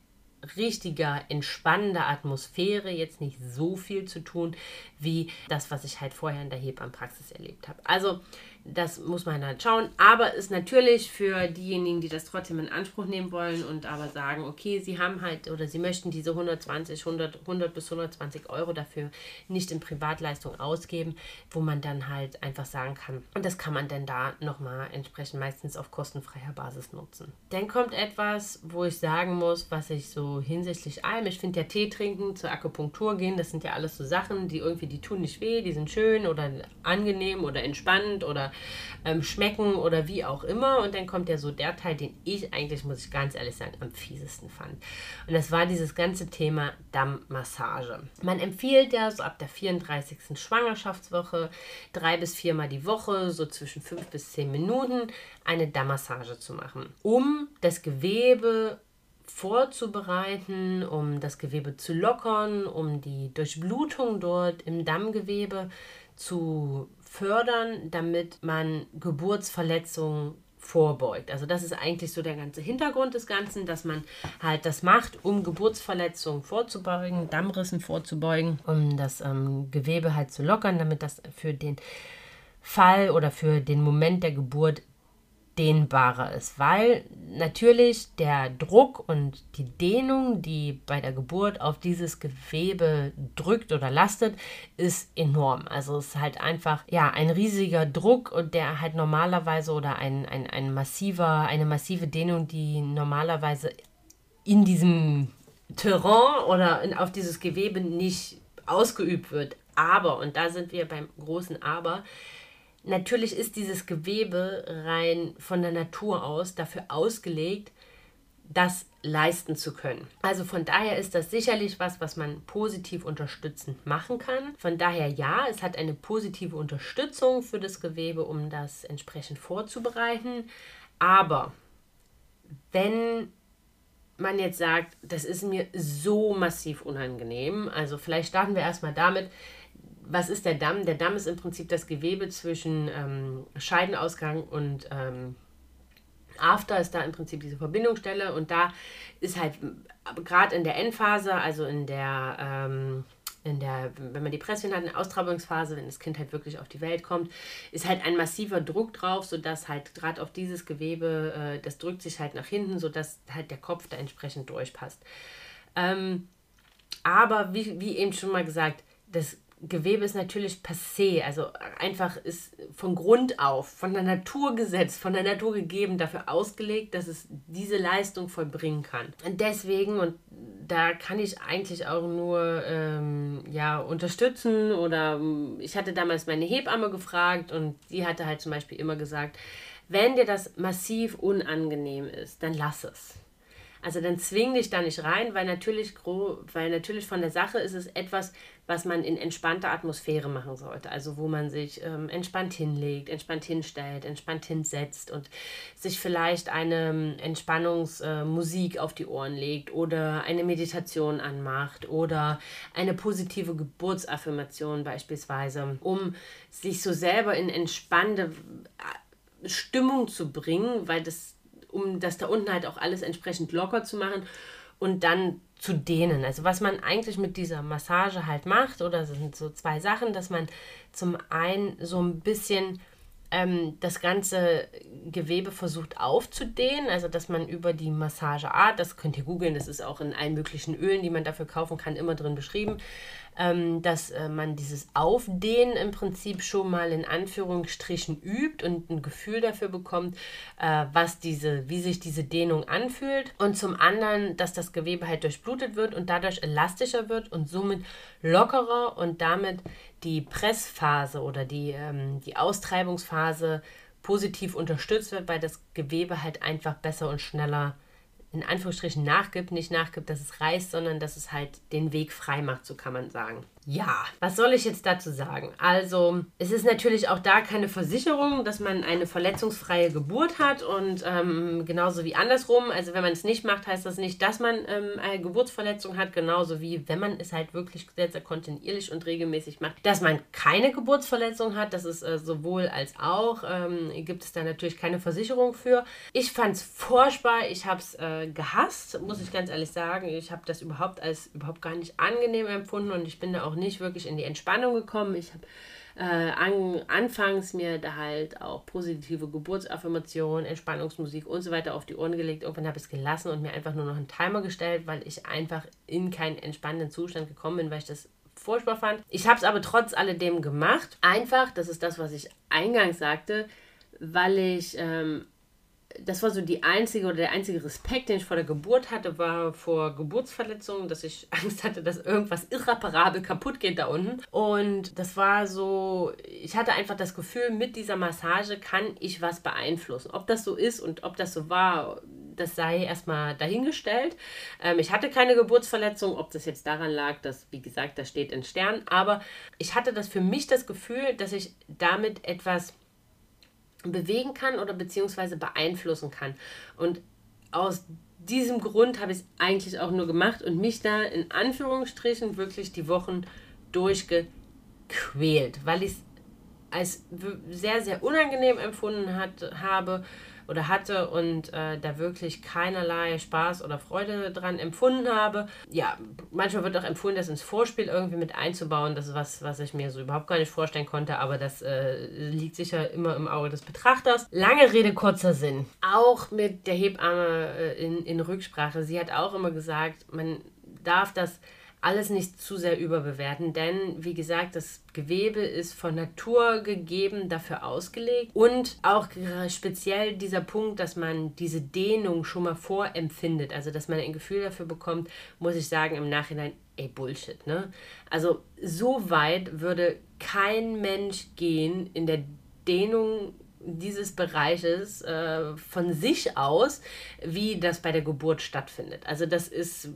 Speaker 1: richtiger, entspannender Atmosphäre jetzt nicht so viel zu tun, wie das, was ich halt vorher in der Hebammenpraxis erlebt habe. Also das muss man halt schauen. Aber ist natürlich für diejenigen, die das trotzdem in Anspruch nehmen wollen und aber sagen, okay, sie haben halt oder sie möchten diese 120, 100, 100 bis 120 Euro dafür nicht in Privatleistung ausgeben, wo man dann halt einfach sagen kann, und das kann man dann da nochmal entsprechend meistens auf kostenfreier Basis nutzen. Dann kommt etwas, wo ich sagen muss, was ich so hinsichtlich allem, ich finde ja Tee trinken, zur Akupunktur gehen, das sind ja alles so Sachen, die irgendwie, die tun nicht weh, die sind schön oder angenehm oder entspannend oder ähm, schmecken oder wie auch immer. Und dann kommt ja so der Teil, den ich eigentlich, muss ich ganz ehrlich sagen, am fiesesten fand. Und das war dieses ganze Thema Dammmassage. Man empfiehlt ja so ab der 34. Schwangerschaftswoche drei bis viermal die Woche, so zwischen fünf bis zehn Minuten, eine Dammmassage zu machen, um das Gewebe vorzubereiten, um das Gewebe zu lockern, um die Durchblutung dort im Dammgewebe zu fördern, damit man Geburtsverletzungen vorbeugt. Also das ist eigentlich so der ganze Hintergrund des Ganzen, dass man halt das macht, um Geburtsverletzungen vorzubeugen, Dammrissen vorzubeugen, um das ähm, Gewebe halt zu lockern, damit das für den Fall oder für den Moment der Geburt dehnbarer ist, weil natürlich der Druck und die Dehnung, die bei der Geburt auf dieses Gewebe drückt oder lastet, ist enorm. Also es ist halt einfach ja ein riesiger Druck und der halt normalerweise oder ein, ein, ein massiver, eine massive Dehnung, die normalerweise in diesem Terrain oder in, auf dieses Gewebe nicht ausgeübt wird. Aber, und da sind wir beim großen Aber, Natürlich ist dieses Gewebe rein von der Natur aus dafür ausgelegt, das leisten zu können. Also von daher ist das sicherlich was, was man positiv unterstützend machen kann. Von daher ja, es hat eine positive Unterstützung für das Gewebe, um das entsprechend vorzubereiten. Aber wenn man jetzt sagt, das ist mir so massiv unangenehm, also vielleicht starten wir erstmal damit, was ist der Damm? Der Damm ist im Prinzip das Gewebe zwischen ähm, Scheidenausgang und ähm, After ist da im Prinzip diese Verbindungsstelle und da ist halt gerade in der Endphase, also in der ähm, in der, wenn man die Depression hat, in der Austragungsphase, wenn das Kind halt wirklich auf die Welt kommt, ist halt ein massiver Druck drauf, sodass halt gerade auf dieses Gewebe, äh, das drückt sich halt nach hinten, sodass halt der Kopf da entsprechend durchpasst. Ähm, aber wie, wie eben schon mal gesagt, das Gewebe ist natürlich passé, also einfach ist von Grund auf, von der Natur gesetzt, von der Natur gegeben, dafür ausgelegt, dass es diese Leistung vollbringen kann. Und deswegen, und da kann ich eigentlich auch nur ähm, ja, unterstützen oder ich hatte damals meine Hebamme gefragt und die hatte halt zum Beispiel immer gesagt, wenn dir das massiv unangenehm ist, dann lass es. Also dann zwing dich da nicht rein, weil natürlich, weil natürlich von der Sache ist es etwas, was man in entspannter Atmosphäre machen sollte. Also wo man sich ähm, entspannt hinlegt, entspannt hinstellt, entspannt hinsetzt und sich vielleicht eine ähm, Entspannungsmusik äh, auf die Ohren legt oder eine Meditation anmacht oder eine positive Geburtsaffirmation beispielsweise, um sich so selber in entspannte äh, Stimmung zu bringen, weil das um das da unten halt auch alles entsprechend locker zu machen und dann zu dehnen. Also was man eigentlich mit dieser Massage halt macht, oder das sind so zwei Sachen, dass man zum einen so ein bisschen ähm, das ganze Gewebe versucht aufzudehnen, also dass man über die Massageart, das könnt ihr googeln, das ist auch in allen möglichen Ölen, die man dafür kaufen kann, immer drin beschrieben, ähm, dass äh, man dieses Aufdehnen im Prinzip schon mal in Anführungsstrichen übt und ein Gefühl dafür bekommt, äh, was diese, wie sich diese Dehnung anfühlt. Und zum anderen, dass das Gewebe halt durchblutet wird und dadurch elastischer wird und somit lockerer und damit die Pressphase oder die, ähm, die Austreibungsphase positiv unterstützt wird, weil das Gewebe halt einfach besser und schneller in Anführungsstrichen nachgibt, nicht nachgibt, dass es reißt, sondern dass es halt den Weg frei macht, so kann man sagen. Ja, was soll ich jetzt dazu sagen? Also, es ist natürlich auch da keine Versicherung, dass man eine verletzungsfreie Geburt hat und ähm, genauso wie andersrum. Also, wenn man es nicht macht, heißt das nicht, dass man ähm, eine Geburtsverletzung hat, genauso wie wenn man es halt wirklich sehr, kontinuierlich und regelmäßig macht, dass man keine Geburtsverletzung hat. Das ist äh, sowohl als auch. Ähm, gibt es da natürlich keine Versicherung für. Ich fand es furchtbar. Ich habe es äh, gehasst, muss ich ganz ehrlich sagen. Ich habe das überhaupt als überhaupt gar nicht angenehm empfunden und ich bin da auch auch nicht wirklich in die Entspannung gekommen. Ich habe äh, an, anfangs mir da halt auch positive Geburtsaffirmationen, Entspannungsmusik und so weiter auf die Ohren gelegt. Irgendwann habe ich es gelassen und mir einfach nur noch einen Timer gestellt, weil ich einfach in keinen entspannenden Zustand gekommen bin, weil ich das furchtbar fand. Ich habe es aber trotz alledem gemacht. Einfach, das ist das, was ich eingangs sagte, weil ich ähm, das war so die einzige oder der einzige Respekt, den ich vor der Geburt hatte, war vor Geburtsverletzungen, dass ich Angst hatte, dass irgendwas irreparabel kaputt geht da unten. Und das war so, ich hatte einfach das Gefühl, mit dieser Massage kann ich was beeinflussen. Ob das so ist und ob das so war, das sei erstmal dahingestellt. Ähm, ich hatte keine Geburtsverletzung, ob das jetzt daran lag, dass, wie gesagt, das steht in Stern, aber ich hatte das für mich das Gefühl, dass ich damit etwas bewegen kann oder beziehungsweise beeinflussen kann. Und aus diesem Grund habe ich es eigentlich auch nur gemacht und mich da in Anführungsstrichen wirklich die Wochen durchgequält, weil ich es als sehr, sehr unangenehm empfunden hat, habe oder hatte und äh, da wirklich keinerlei Spaß oder Freude dran empfunden habe. Ja, manchmal wird auch empfohlen, das ins Vorspiel irgendwie mit einzubauen. Das ist was, was ich mir so überhaupt gar nicht vorstellen konnte, aber das äh, liegt sicher immer im Auge des Betrachters. Lange Rede, kurzer Sinn. Auch mit der Hebamme äh, in, in Rücksprache. Sie hat auch immer gesagt, man darf das alles nicht zu sehr überbewerten, denn wie gesagt, das Gewebe ist von Natur gegeben, dafür ausgelegt und auch speziell dieser Punkt, dass man diese Dehnung schon mal vorempfindet, also dass man ein Gefühl dafür bekommt, muss ich sagen, im Nachhinein, ey, Bullshit, ne? Also so weit würde kein Mensch gehen in der Dehnung dieses Bereiches äh, von sich aus, wie das bei der Geburt stattfindet. Also das ist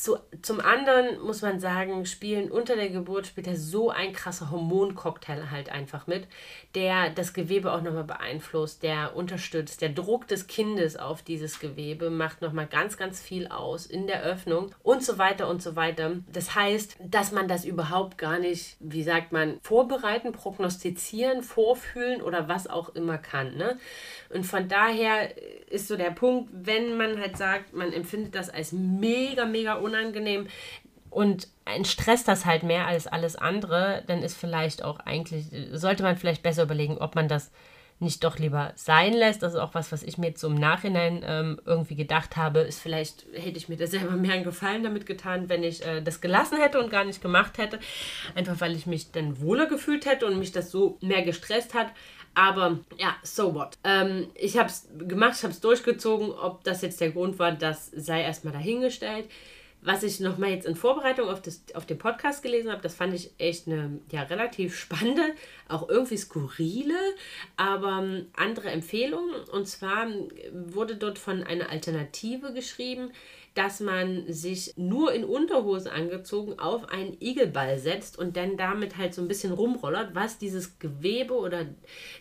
Speaker 1: zu, zum anderen muss man sagen, spielen unter der Geburt spielt er so ein krasser Hormoncocktail halt einfach mit, der das Gewebe auch nochmal beeinflusst, der unterstützt. Der Druck des Kindes auf dieses Gewebe macht nochmal ganz, ganz viel aus in der Öffnung und so weiter und so weiter. Das heißt, dass man das überhaupt gar nicht, wie sagt man, vorbereiten, prognostizieren, vorfühlen oder was auch immer kann. Ne? Und von daher ist so der Punkt, wenn man halt sagt, man empfindet das als mega, mega unangenehm und entstresst das halt mehr als alles andere, dann ist vielleicht auch eigentlich, sollte man vielleicht besser überlegen, ob man das nicht doch lieber sein lässt. Das ist auch was, was ich mir jetzt so im Nachhinein ähm, irgendwie gedacht habe, ist vielleicht, hätte ich mir da selber mehr einen Gefallen damit getan, wenn ich äh, das gelassen hätte und gar nicht gemacht hätte. Einfach weil ich mich dann wohler gefühlt hätte und mich das so mehr gestresst hat. Aber ja, so what. Ähm, ich habe es gemacht, ich habe es durchgezogen. Ob das jetzt der Grund war, das sei erstmal dahingestellt. Was ich nochmal jetzt in Vorbereitung auf, das, auf den Podcast gelesen habe, das fand ich echt eine ja, relativ spannende, auch irgendwie skurrile, aber ähm, andere Empfehlung. Und zwar wurde dort von einer Alternative geschrieben, dass man sich nur in Unterhose angezogen auf einen Igelball setzt und dann damit halt so ein bisschen rumrollert, was dieses Gewebe oder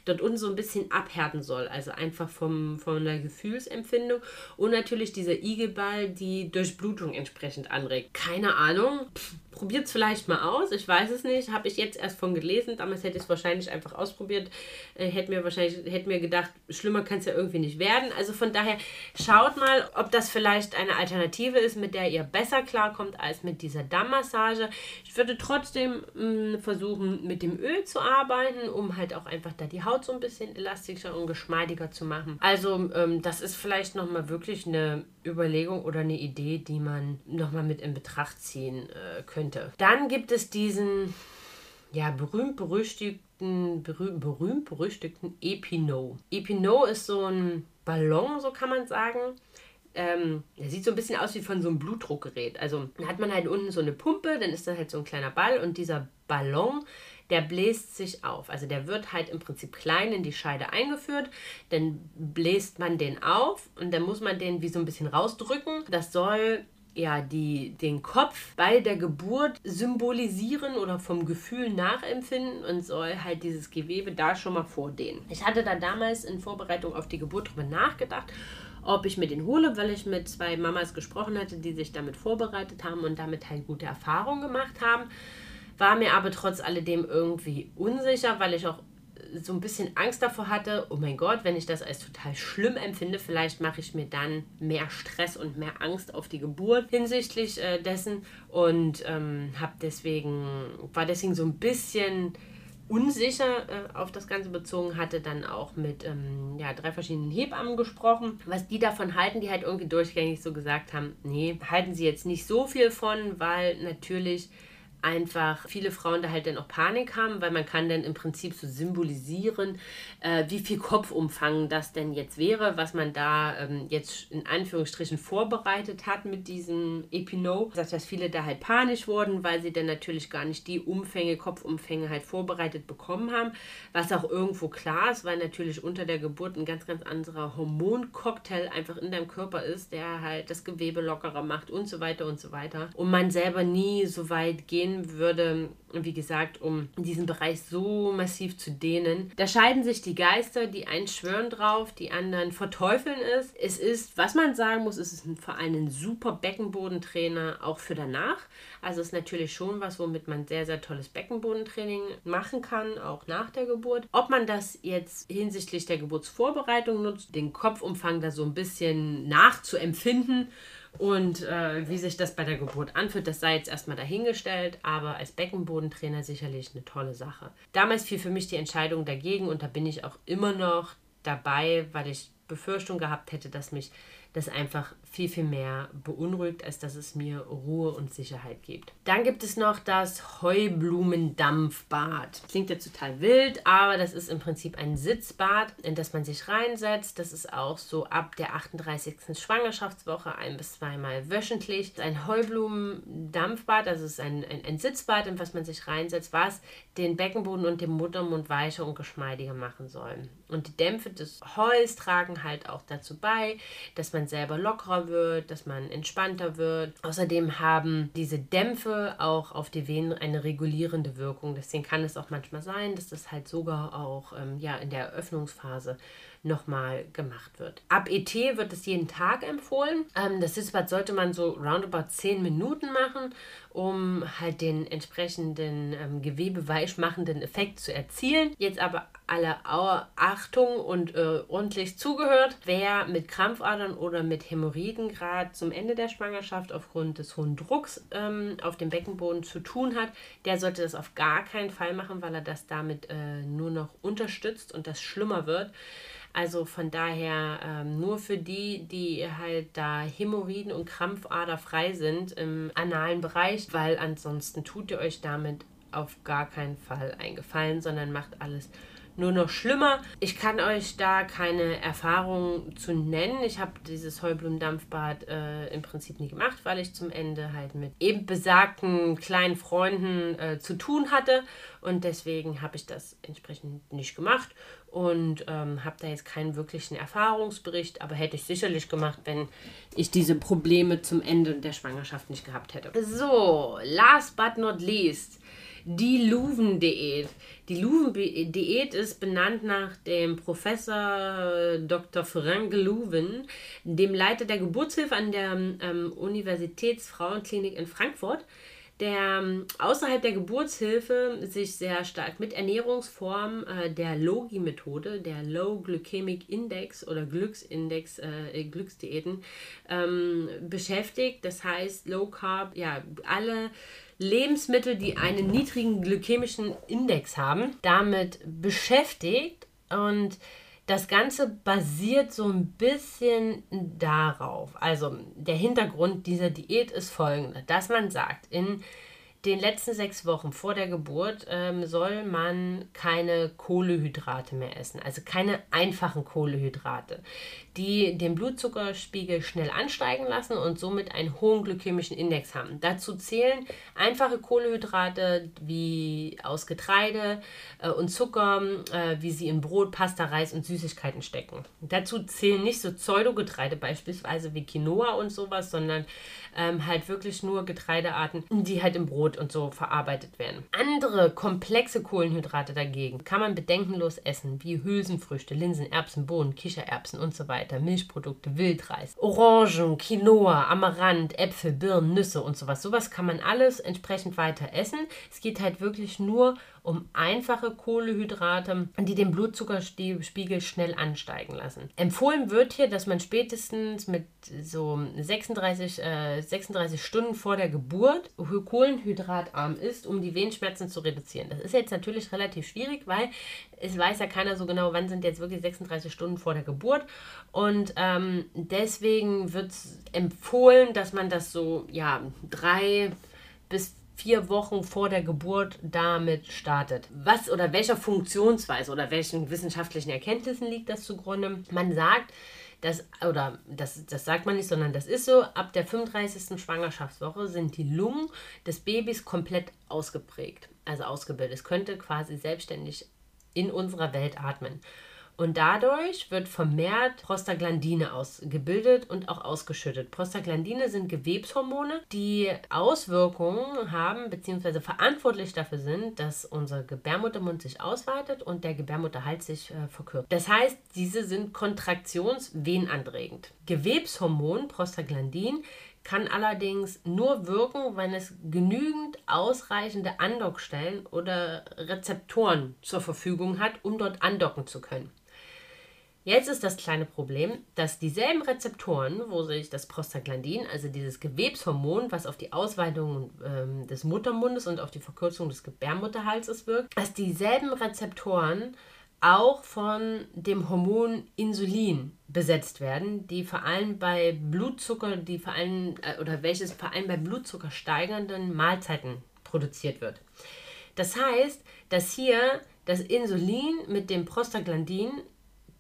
Speaker 1: dort unten so ein bisschen abhärten soll. Also einfach vom, von der Gefühlsempfindung und natürlich dieser Igelball die Durchblutung entsprechend anregt. Keine Ahnung. Probiert es vielleicht mal aus. Ich weiß es nicht. Habe ich jetzt erst von gelesen. Damals hätte ich es wahrscheinlich einfach ausprobiert. Äh, hätte mir wahrscheinlich hätte mir gedacht, schlimmer kann es ja irgendwie nicht werden. Also von daher schaut mal, ob das vielleicht eine Alternative ist, mit der ihr besser klarkommt als mit dieser Dammmassage. Ich würde trotzdem mh, mm, versuchen, mit dem Öl zu arbeiten, um halt auch einfach da die Haut so ein bisschen elastischer und geschmeidiger zu machen. Also ähm, das ist vielleicht nochmal wirklich eine Überlegung oder eine Idee, die man nochmal mit in Betracht ziehen äh, könnte. Dann gibt es diesen ja, berühmt, berühmt berüchtigten Epino. Epino ist so ein Ballon, so kann man sagen ähm, der sieht so ein bisschen aus wie von so einem Blutdruckgerät. Also dann hat man halt unten so eine Pumpe, dann ist da halt so ein kleiner Ball und dieser Ballon, der bläst sich auf. Also der wird halt im Prinzip klein in die Scheide eingeführt, dann bläst man den auf und dann muss man den wie so ein bisschen rausdrücken. Das soll ja, die, den Kopf bei der Geburt symbolisieren oder vom Gefühl nachempfinden und soll halt dieses Gewebe da schon mal vordehnen. Ich hatte da damals in Vorbereitung auf die Geburt drüber nachgedacht ob ich mir den hole, weil ich mit zwei Mamas gesprochen hatte, die sich damit vorbereitet haben und damit halt gute Erfahrungen gemacht haben. War mir aber trotz alledem irgendwie unsicher, weil ich auch so ein bisschen Angst davor hatte, oh mein Gott, wenn ich das als total schlimm empfinde, vielleicht mache ich mir dann mehr Stress und mehr Angst auf die Geburt hinsichtlich äh, dessen und ähm, habe deswegen, war deswegen so ein bisschen unsicher äh, auf das Ganze bezogen hatte, dann auch mit ähm, ja, drei verschiedenen Hebammen gesprochen, was die davon halten, die halt irgendwie durchgängig so gesagt haben, nee, halten sie jetzt nicht so viel von, weil natürlich einfach viele Frauen da halt dann auch Panik haben, weil man kann dann im Prinzip so symbolisieren, äh, wie viel Kopfumfang das denn jetzt wäre, was man da ähm, jetzt in Anführungsstrichen vorbereitet hat mit diesem Epino. Sagt, dass viele da halt panisch wurden, weil sie dann natürlich gar nicht die Umfänge, Kopfumfänge halt vorbereitet bekommen haben, was auch irgendwo klar ist, weil natürlich unter der Geburt ein ganz, ganz anderer Hormoncocktail einfach in deinem Körper ist, der halt das Gewebe lockerer macht und so weiter und so weiter. Und man selber nie so weit gehen gehen würde, wie gesagt, um diesen Bereich so massiv zu dehnen. Da scheiden sich die Geister, die einen schwören drauf, die anderen verteufeln es. Es ist, was man sagen muss, es ist vor allem ein super Beckenbodentrainer, auch für danach. Also es ist natürlich schon was, womit man sehr, sehr tolles Beckenbodentraining machen kann, auch nach der Geburt. Ob man das jetzt hinsichtlich der Geburtsvorbereitung nutzt, den Kopfumfang da so ein bisschen nachzuempfinden, und äh, wie sich das bei der Geburt anfühlt, das sei jetzt erstmal dahingestellt, aber als Beckenbodentrainer sicherlich eine tolle Sache. Damals fiel für mich die Entscheidung dagegen und da bin ich auch immer noch dabei, weil ich Befürchtung gehabt hätte, dass mich das einfach viel, viel mehr beunruhigt, als dass es mir Ruhe und Sicherheit gibt. Dann gibt es noch das Heublumendampfbad. Klingt jetzt total wild, aber das ist im Prinzip ein Sitzbad, in das man sich reinsetzt. Das ist auch so ab der 38. Schwangerschaftswoche ein bis zweimal wöchentlich. Ein Heublumendampfbad, also ist ein, ein, ein Sitzbad, in was man sich reinsetzt, was den Beckenboden und den Muttermund weicher und geschmeidiger machen soll. Und die Dämpfe des Heuls tragen halt auch dazu bei, dass man selber lockerer wird, dass man entspannter wird. Außerdem haben diese Dämpfe auch auf die Venen eine regulierende Wirkung. Deswegen kann es auch manchmal sein, dass das halt sogar auch ähm, ja, in der Eröffnungsphase nochmal gemacht wird. Ab ET wird es jeden Tag empfohlen. Ähm, das Sitzbad sollte man so roundabout 10 Minuten machen, um halt den entsprechenden ähm, gewebeweichmachenden Effekt zu erzielen. Jetzt aber alle Achtung und äh, ordentlich zugehört. Wer mit Krampfadern oder mit Hämorrhoiden gerade zum Ende der Schwangerschaft aufgrund des hohen Drucks ähm, auf dem Beckenboden zu tun hat, der sollte das auf gar keinen Fall machen, weil er das damit äh, nur noch unterstützt und das schlimmer wird. Also von daher ähm, nur für die, die halt da Hämorrhoiden und Krampfader frei sind im analen Bereich, weil ansonsten tut ihr euch damit auf gar keinen Fall einen Gefallen, sondern macht alles nur noch schlimmer. Ich kann euch da keine Erfahrung zu nennen. Ich habe dieses Heublumendampfbad äh, im Prinzip nie gemacht, weil ich zum Ende halt mit eben besagten kleinen Freunden äh, zu tun hatte und deswegen habe ich das entsprechend nicht gemacht und ähm, habe da jetzt keinen wirklichen Erfahrungsbericht, aber hätte ich sicherlich gemacht, wenn ich diese Probleme zum Ende der Schwangerschaft nicht gehabt hätte. So, last but not least die Luven-Diät. Die Luven-Diät ist benannt nach dem Professor Dr. Frank Luven, dem Leiter der Geburtshilfe an der ähm, Universitätsfrauenklinik in Frankfurt der ähm, außerhalb der Geburtshilfe sich sehr stark mit Ernährungsformen äh, der Logi-Methode, der Low Glycemic Index oder Glücksindex, äh, Glücksdiäten ähm, beschäftigt. Das heißt Low Carb, ja, alle Lebensmittel, die einen niedrigen glykämischen Index haben, damit beschäftigt und das Ganze basiert so ein bisschen darauf. Also der Hintergrund dieser Diät ist folgender, dass man sagt, in den letzten sechs Wochen vor der Geburt ähm, soll man keine Kohlehydrate mehr essen, also keine einfachen Kohlehydrate, die den Blutzuckerspiegel schnell ansteigen lassen und somit einen hohen glykämischen Index haben. Dazu zählen einfache Kohlehydrate wie aus Getreide äh, und Zucker, äh, wie sie in Brot, Pasta, Reis und Süßigkeiten stecken. Dazu zählen nicht so Pseudogetreide beispielsweise wie Quinoa und sowas, sondern ähm, halt wirklich nur Getreidearten, die halt im Brot und so verarbeitet werden. Andere komplexe Kohlenhydrate dagegen kann man bedenkenlos essen, wie Hülsenfrüchte, Linsen, Erbsen, Bohnen, Kichererbsen und so weiter, Milchprodukte, Wildreis, Orangen, Quinoa, Amaranth, Äpfel, Birnen, Nüsse und sowas. Sowas kann man alles entsprechend weiter essen. Es geht halt wirklich nur um einfache Kohlehydrate, die den Blutzuckerspiegel schnell ansteigen lassen. Empfohlen wird hier, dass man spätestens mit so 36, äh, 36 Stunden vor der Geburt kohlenhydratarm ist, um die Wehenschmerzen zu reduzieren. Das ist jetzt natürlich relativ schwierig, weil es weiß ja keiner so genau, wann sind jetzt wirklich 36 Stunden vor der Geburt. Und ähm, deswegen wird empfohlen, dass man das so ja drei bis vier Wochen vor der Geburt damit startet. Was oder welcher Funktionsweise oder welchen wissenschaftlichen Erkenntnissen liegt das zugrunde? Man sagt, dass, oder das, das sagt man nicht, sondern das ist so, ab der 35. Schwangerschaftswoche sind die Lungen des Babys komplett ausgeprägt, also ausgebildet. Es könnte quasi selbstständig in unserer Welt atmen. Und dadurch wird vermehrt Prostaglandine ausgebildet und auch ausgeschüttet. Prostaglandine sind Gewebshormone, die Auswirkungen haben bzw. verantwortlich dafür sind, dass unser Gebärmuttermund sich ausweitet und der Gebärmutterhals sich äh, verkürzt. Das heißt, diese sind kontraktionsvenenanregend. Gewebshormon Prostaglandin kann allerdings nur wirken, wenn es genügend ausreichende Andockstellen oder Rezeptoren zur Verfügung hat, um dort andocken zu können. Jetzt ist das kleine Problem, dass dieselben Rezeptoren, wo sich das Prostaglandin, also dieses Gewebshormon, was auf die Ausweitung ähm, des Muttermundes und auf die Verkürzung des Gebärmutterhalses wirkt, dass dieselben Rezeptoren auch von dem Hormon Insulin besetzt werden, die vor allem bei Blutzucker, die vor allem äh, oder welches vor allem bei Blutzucker steigernden Mahlzeiten produziert wird. Das heißt, dass hier das Insulin mit dem Prostaglandin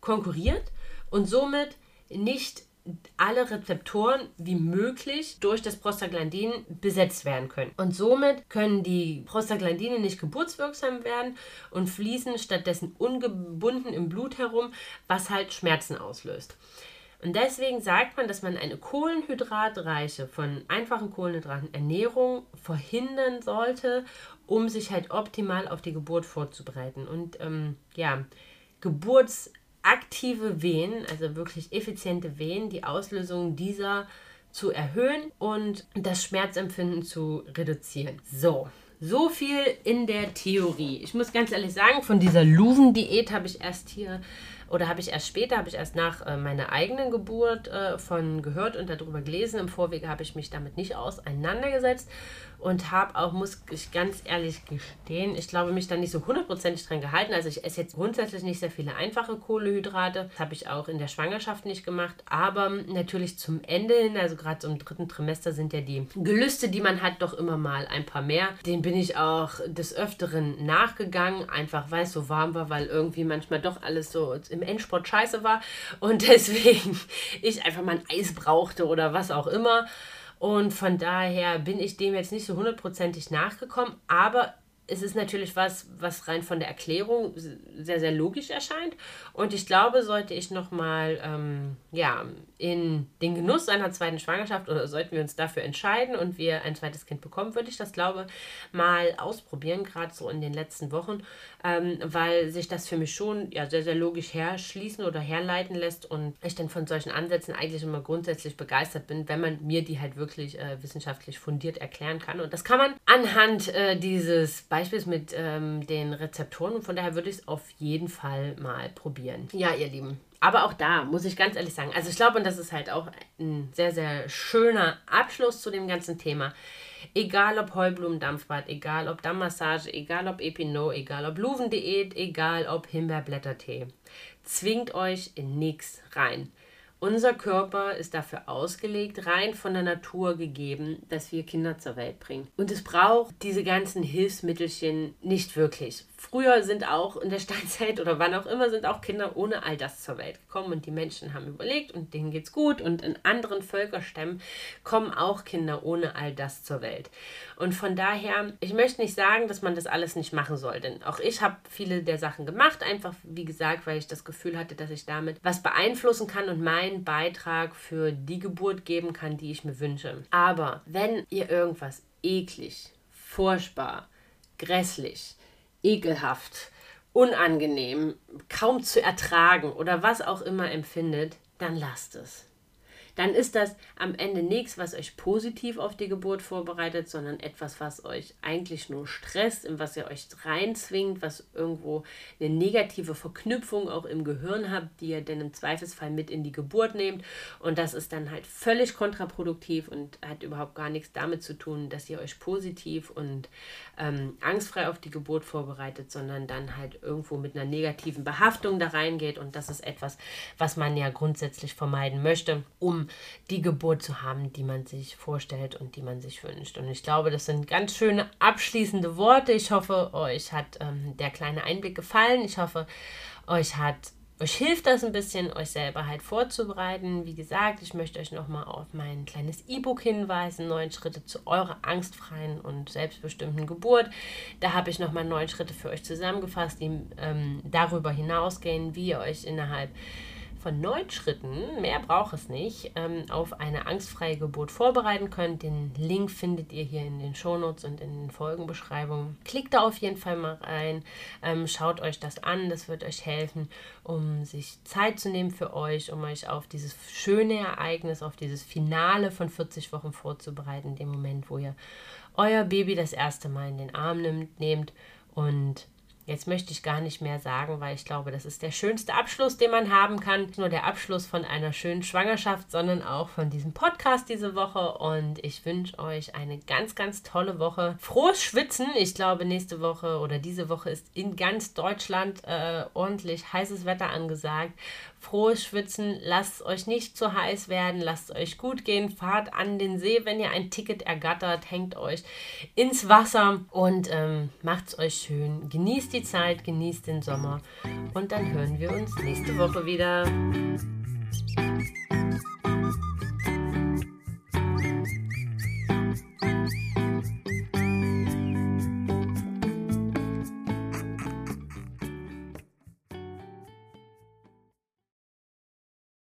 Speaker 1: konkurriert und somit nicht alle Rezeptoren wie möglich durch das Prostaglandin besetzt werden können. Und somit können die Prostaglandine nicht geburtswirksam werden und fließen stattdessen ungebunden im Blut herum, was halt Schmerzen auslöst. Und deswegen sagt man, dass man eine kohlenhydratreiche, von einfachen Kohlenhydraten Ernährung verhindern sollte, um sich halt optimal auf die Geburt vorzubereiten. Und ähm, ja, geburtsaktive Venen, also wirklich effiziente Venen, die Auslösung dieser zu erhöhen und das Schmerzempfinden zu reduzieren. So, so viel in der Theorie. Ich muss ganz ehrlich sagen, von dieser Luven-Diät habe ich erst hier oder habe ich erst später, habe ich erst nach äh, meiner eigenen Geburt äh, von gehört und darüber gelesen. Im Vorwege habe ich mich damit nicht auseinandergesetzt und habe auch, muss ich ganz ehrlich gestehen, ich glaube, mich da nicht so hundertprozentig dran gehalten. Also ich esse jetzt grundsätzlich nicht sehr viele einfache Kohlehydrate. Das habe ich auch in der Schwangerschaft nicht gemacht. Aber natürlich zum Ende hin, also gerade im dritten Trimester sind ja die Gelüste, die man hat, doch immer mal ein paar mehr. Den bin ich auch des Öfteren nachgegangen, einfach weil es so warm war, weil irgendwie manchmal doch alles so im Endsport scheiße war. Und deswegen ich einfach mal ein Eis brauchte oder was auch immer. Und von daher bin ich dem jetzt nicht so hundertprozentig nachgekommen, aber es ist natürlich was, was rein von der Erklärung sehr, sehr logisch erscheint. Und ich glaube, sollte ich nochmal ähm, ja, in den Genuss einer zweiten Schwangerschaft oder sollten wir uns dafür entscheiden und wir ein zweites Kind bekommen, würde ich das, glaube mal ausprobieren, gerade so in den letzten Wochen, ähm, weil sich das für mich schon ja, sehr, sehr logisch herschließen oder herleiten lässt und ich dann von solchen Ansätzen eigentlich immer grundsätzlich begeistert bin, wenn man mir die halt wirklich äh, wissenschaftlich fundiert erklären kann. Und das kann man anhand äh, dieses Beispiels Beispiels mit ähm, den Rezeptoren und von daher würde ich es auf jeden Fall mal probieren. Ja, ihr Lieben. Aber auch da muss ich ganz ehrlich sagen, also ich glaube, und das ist halt auch ein sehr, sehr schöner Abschluss zu dem ganzen Thema. Egal ob Heublumendampfbad, egal ob Dammmassage, egal ob Epinot, egal ob Luvendiät, egal ob Himbeerblättertee. Zwingt euch in nichts rein. Unser Körper ist dafür ausgelegt, rein von der Natur gegeben, dass wir Kinder zur Welt bringen. Und es braucht diese ganzen Hilfsmittelchen nicht wirklich. Früher sind auch in der Steinzeit oder wann auch immer sind auch Kinder ohne all das zur Welt gekommen und die Menschen haben überlegt und denen geht's gut und in anderen Völkerstämmen kommen auch Kinder ohne all das zur Welt. Und von daher, ich möchte nicht sagen, dass man das alles nicht machen soll, denn auch ich habe viele der Sachen gemacht, einfach wie gesagt, weil ich das Gefühl hatte, dass ich damit was beeinflussen kann und meinen Beitrag für die Geburt geben kann, die ich mir wünsche. Aber wenn ihr irgendwas eklig, furchtbar, grässlich, ekelhaft, unangenehm, kaum zu ertragen oder was auch immer empfindet, dann lasst es dann ist das am Ende nichts, was euch positiv auf die Geburt vorbereitet, sondern etwas, was euch eigentlich nur stresst, in was ihr euch reinzwingt, was irgendwo eine negative Verknüpfung auch im Gehirn habt, die ihr dann im Zweifelsfall mit in die Geburt nehmt. Und das ist dann halt völlig kontraproduktiv und hat überhaupt gar nichts damit zu tun, dass ihr euch positiv und ähm, angstfrei auf die Geburt vorbereitet, sondern dann halt irgendwo mit einer negativen Behaftung da reingeht. Und das ist etwas, was man ja grundsätzlich vermeiden möchte, um die Geburt zu haben, die man sich vorstellt und die man sich wünscht. Und ich glaube, das sind ganz schöne abschließende Worte. Ich hoffe, euch hat ähm, der kleine Einblick gefallen. Ich hoffe, euch hat euch hilft das ein bisschen, euch selber halt vorzubereiten. Wie gesagt, ich möchte euch nochmal auf mein kleines E-Book hinweisen, neun Schritte zu eurer angstfreien und selbstbestimmten Geburt. Da habe ich nochmal neun Schritte für euch zusammengefasst, die ähm, darüber hinausgehen, wie ihr euch innerhalb von neun Schritten, mehr braucht es nicht, ähm, auf eine angstfreie Geburt vorbereiten könnt. Den Link findet ihr hier in den Shownotes und in den Folgenbeschreibungen. Klickt da auf jeden Fall mal rein, ähm, schaut euch das an, das wird euch helfen, um sich Zeit zu nehmen für euch, um euch auf dieses schöne Ereignis, auf dieses Finale von 40 Wochen vorzubereiten, dem Moment, wo ihr euer Baby das erste Mal in den Arm nimmt, nehmt und Jetzt möchte ich gar nicht mehr sagen, weil ich glaube, das ist der schönste Abschluss, den man haben kann. Nicht nur der Abschluss von einer schönen Schwangerschaft, sondern auch von diesem Podcast diese Woche. Und ich wünsche euch eine ganz, ganz tolle Woche. Frohes Schwitzen. Ich glaube, nächste Woche oder diese Woche ist in ganz Deutschland äh, ordentlich heißes Wetter angesagt frohes Schwitzen, lasst euch nicht zu heiß werden, lasst euch gut gehen, fahrt an den See, wenn ihr ein Ticket ergattert, hängt euch ins Wasser und ähm, macht es euch schön. Genießt die Zeit, genießt den Sommer und dann hören wir uns nächste Woche wieder.